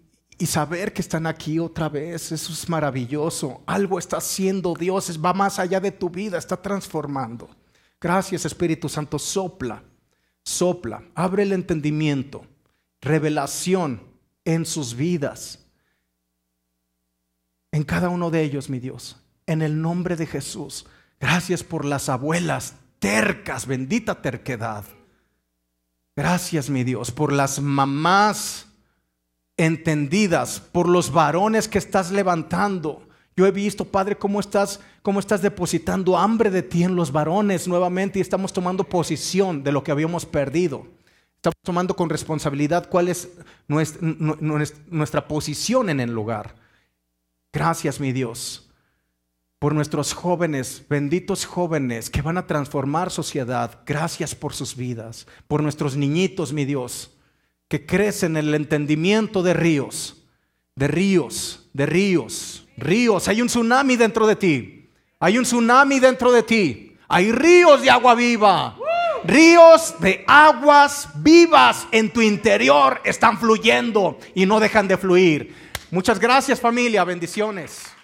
saber que están aquí otra vez. Eso es maravilloso. Algo está haciendo Dios, va más allá de tu vida, está transformando. Gracias Espíritu Santo, sopla, sopla, abre el entendimiento, revelación en sus vidas. En cada uno de ellos, mi Dios, en el nombre de Jesús. Gracias por las abuelas tercas, bendita terquedad. Gracias, mi Dios, por las mamás entendidas, por los varones que estás levantando. Yo he visto, Padre, cómo estás, cómo estás depositando hambre de ti en los varones nuevamente y estamos tomando posición de lo que habíamos perdido. Estamos tomando con responsabilidad cuál es nuestra, nuestra posición en el lugar. Gracias, mi Dios por nuestros jóvenes, benditos jóvenes que van a transformar sociedad. Gracias por sus vidas, por nuestros niñitos, mi Dios, que crecen en el entendimiento de ríos, de ríos, de ríos, ríos. Hay un tsunami dentro de ti, hay un tsunami dentro de ti, hay ríos de agua viva. Ríos de aguas vivas en tu interior están fluyendo y no dejan de fluir. Muchas gracias familia, bendiciones.